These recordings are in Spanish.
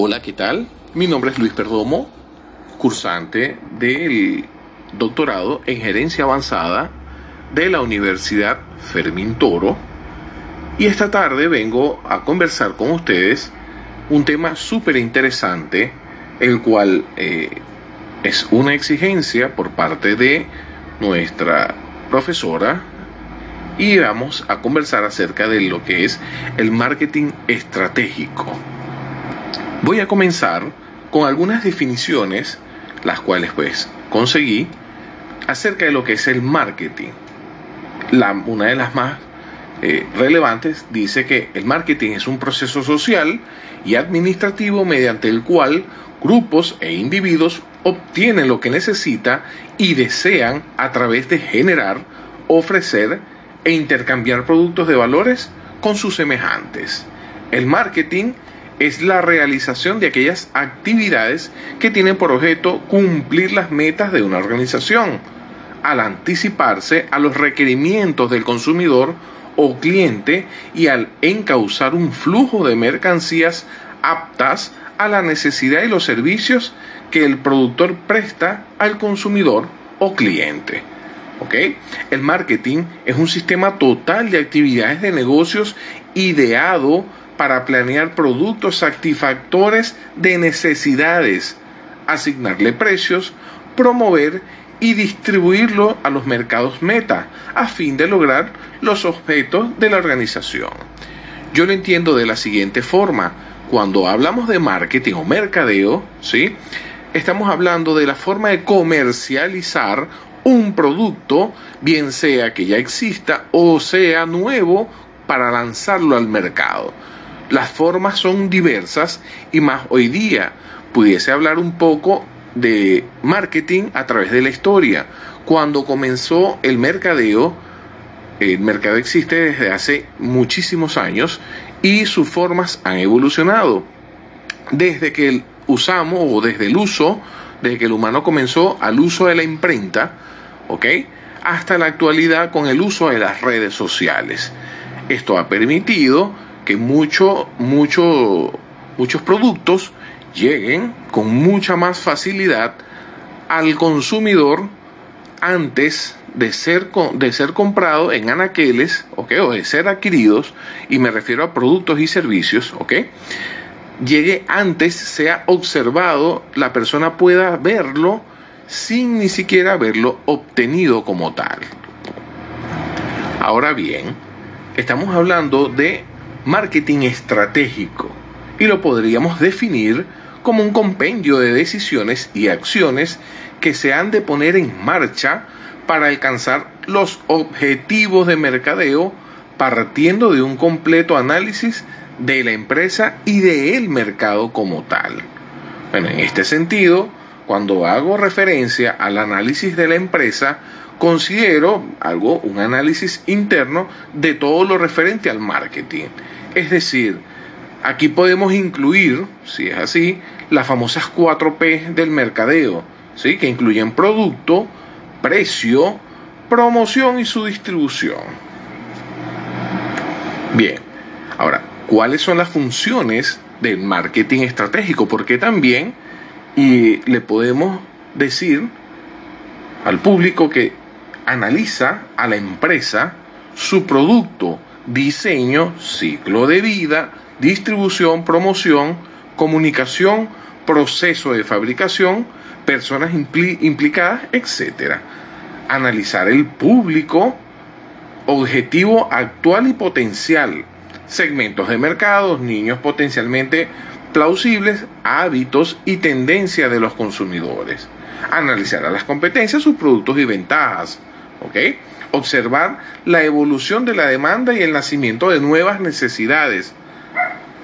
Hola, ¿qué tal? Mi nombre es Luis Perdomo, cursante del doctorado en gerencia avanzada de la Universidad Fermín Toro. Y esta tarde vengo a conversar con ustedes un tema súper interesante, el cual eh, es una exigencia por parte de nuestra profesora y vamos a conversar acerca de lo que es el marketing estratégico. Voy a comenzar con algunas definiciones, las cuales pues conseguí, acerca de lo que es el marketing. Una de las más eh, relevantes dice que el marketing es un proceso social y administrativo mediante el cual grupos e individuos obtienen lo que necesitan y desean a través de generar, ofrecer e intercambiar productos de valores con sus semejantes. El marketing es la realización de aquellas actividades que tienen por objeto cumplir las metas de una organización, al anticiparse a los requerimientos del consumidor o cliente y al encauzar un flujo de mercancías aptas a la necesidad y los servicios que el productor presta al consumidor o cliente. El marketing es un sistema total de actividades de negocios ideado para planear productos satisfactores de necesidades, asignarle precios, promover y distribuirlo a los mercados meta a fin de lograr los objetos de la organización. Yo lo entiendo de la siguiente forma. Cuando hablamos de marketing o mercadeo, ¿sí? Estamos hablando de la forma de comercializar un producto, bien sea que ya exista o sea nuevo, para lanzarlo al mercado. Las formas son diversas y más hoy día pudiese hablar un poco de marketing a través de la historia. Cuando comenzó el mercadeo, el mercado existe desde hace muchísimos años y sus formas han evolucionado. Desde que usamos o desde el uso, desde que el humano comenzó al uso de la imprenta, ¿ok? Hasta la actualidad con el uso de las redes sociales. Esto ha permitido que mucho, mucho, muchos productos lleguen con mucha más facilidad al consumidor antes de ser, de ser comprado en anaqueles, o de ser adquiridos, y me refiero a productos y servicios. Llegue antes, sea observado, la persona pueda verlo sin ni siquiera haberlo obtenido como tal. Ahora bien, estamos hablando de marketing estratégico y lo podríamos definir como un compendio de decisiones y acciones que se han de poner en marcha para alcanzar los objetivos de mercadeo partiendo de un completo análisis de la empresa y del mercado como tal. Bueno, en este sentido, cuando hago referencia al análisis de la empresa, considero algo, un análisis interno de todo lo referente al marketing. Es decir, aquí podemos incluir, si es así, las famosas 4P del mercadeo, ¿sí? que incluyen producto, precio, promoción y su distribución. Bien, ahora, ¿cuáles son las funciones del marketing estratégico? Porque también y le podemos decir al público que analiza a la empresa su producto, diseño, ciclo de vida, distribución, promoción, comunicación, proceso de fabricación, personas implicadas, etc. Analizar el público, objetivo actual y potencial, segmentos de mercados, niños potencialmente plausibles, hábitos y tendencias de los consumidores. Analizar a las competencias, sus productos y ventajas, Observar la evolución de la demanda y el nacimiento de nuevas necesidades.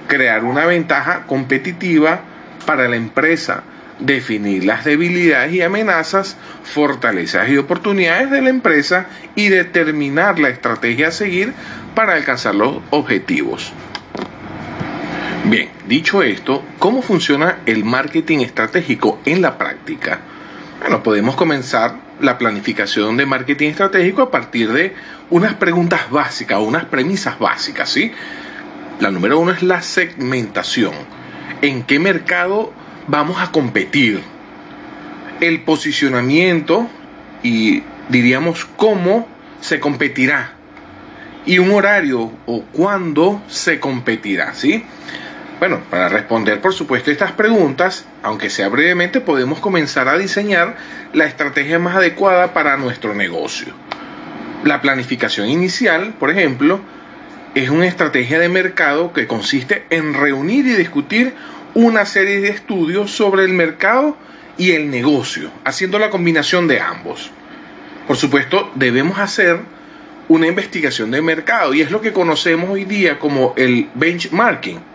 Crear una ventaja competitiva para la empresa. Definir las debilidades y amenazas, fortalezas y oportunidades de la empresa y determinar la estrategia a seguir para alcanzar los objetivos. Bien, dicho esto, ¿cómo funciona el marketing estratégico en la práctica? Bueno, podemos comenzar la planificación de marketing estratégico a partir de unas preguntas básicas o unas premisas básicas, ¿sí? La número uno es la segmentación. en qué mercado vamos a competir, el posicionamiento y diríamos cómo se competirá y un horario o cuándo se competirá, ¿sí? Bueno, para responder por supuesto estas preguntas, aunque sea brevemente, podemos comenzar a diseñar la estrategia más adecuada para nuestro negocio. La planificación inicial, por ejemplo, es una estrategia de mercado que consiste en reunir y discutir una serie de estudios sobre el mercado y el negocio, haciendo la combinación de ambos. Por supuesto, debemos hacer una investigación de mercado y es lo que conocemos hoy día como el benchmarking,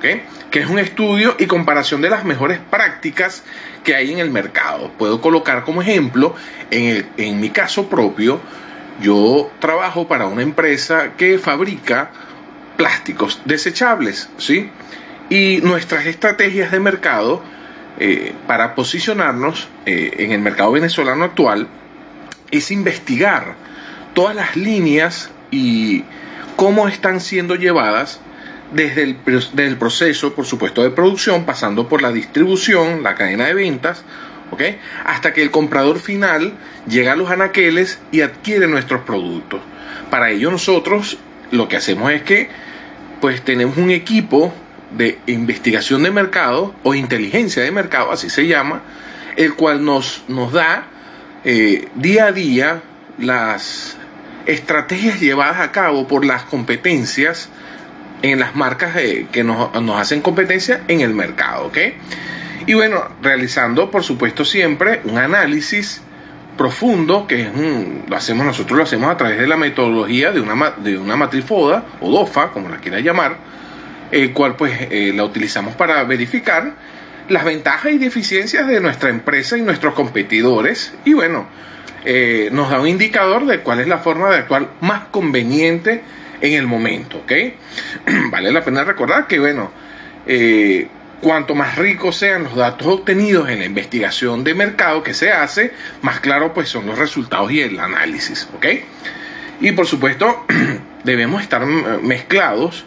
que es un estudio y comparación de las mejores prácticas que hay en el mercado. Puedo colocar como ejemplo, en, en mi caso propio, yo trabajo para una empresa que fabrica plásticos desechables, ¿sí? Y nuestras estrategias de mercado eh, para posicionarnos eh, en el mercado venezolano actual es investigar todas las líneas y cómo están siendo llevadas desde el, proceso, por supuesto, de producción, pasando por la distribución, la cadena de ventas, hasta que el comprador final llega a los anaqueles y adquiere nuestros productos. Para ello nosotros lo que hacemos es que pues tenemos un equipo de investigación de mercado o inteligencia de mercado, así se llama, el cual nos, nos da eh, día a día las estrategias llevadas a cabo por las competencias en las marcas que nos, hacen competencia en el mercado, ¿ok? Y bueno, realizando por supuesto siempre un análisis profundo, que es lo hacemos nosotros, lo hacemos a través de la metodología de una, de una matriz FODA o DOFA, como la quiera llamar, el cual pues eh, la utilizamos para verificar las ventajas y deficiencias de nuestra empresa y nuestros competidores y bueno, eh, nos da un indicador de cuál es la forma de actuar más conveniente en el momento, ¿ok? vale la pena recordar que bueno, eh, Cuanto más ricos sean los datos obtenidos en la investigación de mercado que se hace, más claro pues son los resultados y el análisis, ¿ok? Y por supuesto debemos estar mezclados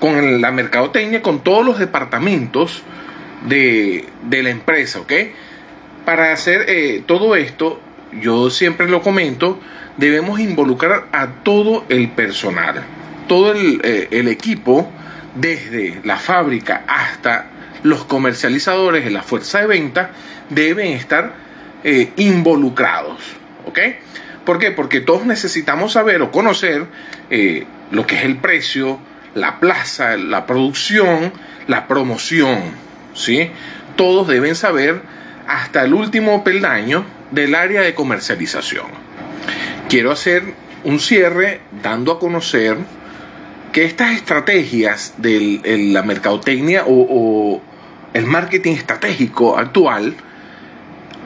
con la mercadotecnia, con todos los departamentos de, la empresa, ¿ok? Para hacer eh, todo esto, yo siempre lo comento, debemos involucrar a todo el personal, todo el, eh, equipo, desde la fábrica hasta los comercializadores de la fuerza de venta deben estar eh, involucrados. ¿Ok? ¿Por qué? Porque todos necesitamos saber o conocer eh, lo que es el precio, la plaza, la producción, la promoción. ¿Sí? Todos deben saber hasta el último peldaño del área de comercialización. Quiero hacer un cierre dando a conocer que estas estrategias de la mercadotecnia o, el marketing estratégico actual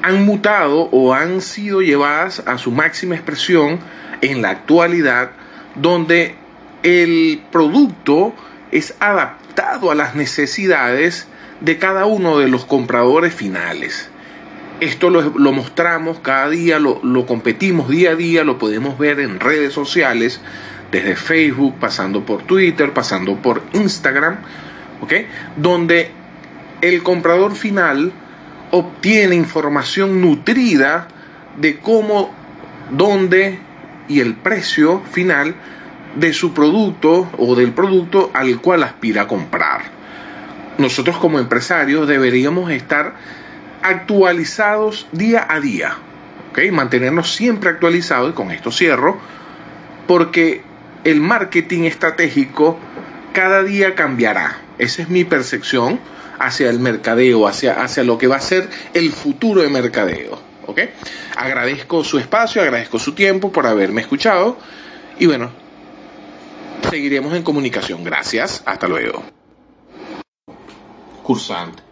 han mutado o han sido llevadas a su máxima expresión en la actualidad, donde el producto es adaptado a las necesidades de cada uno de los compradores finales. Esto lo, mostramos cada día, lo, lo, competimos día a día, lo podemos ver en redes sociales, desde Facebook, pasando por Twitter, pasando por Instagram, ¿ok? Donde el comprador final obtiene información nutrida de cómo, dónde y el precio final de su producto o del producto al cual aspira a comprar. Nosotros como empresarios deberíamos estar actualizados día a día, ¿ok? Mantenernos siempre actualizados, y con esto cierro, porque el marketing estratégico cada día cambiará. Esa es mi percepción hacia el mercadeo, hacia, hacia lo que va a ser el futuro de mercadeo. ¿ok? Agradezco su espacio, agradezco su tiempo por haberme escuchado y bueno, seguiremos en comunicación. Gracias, hasta luego. Cursante.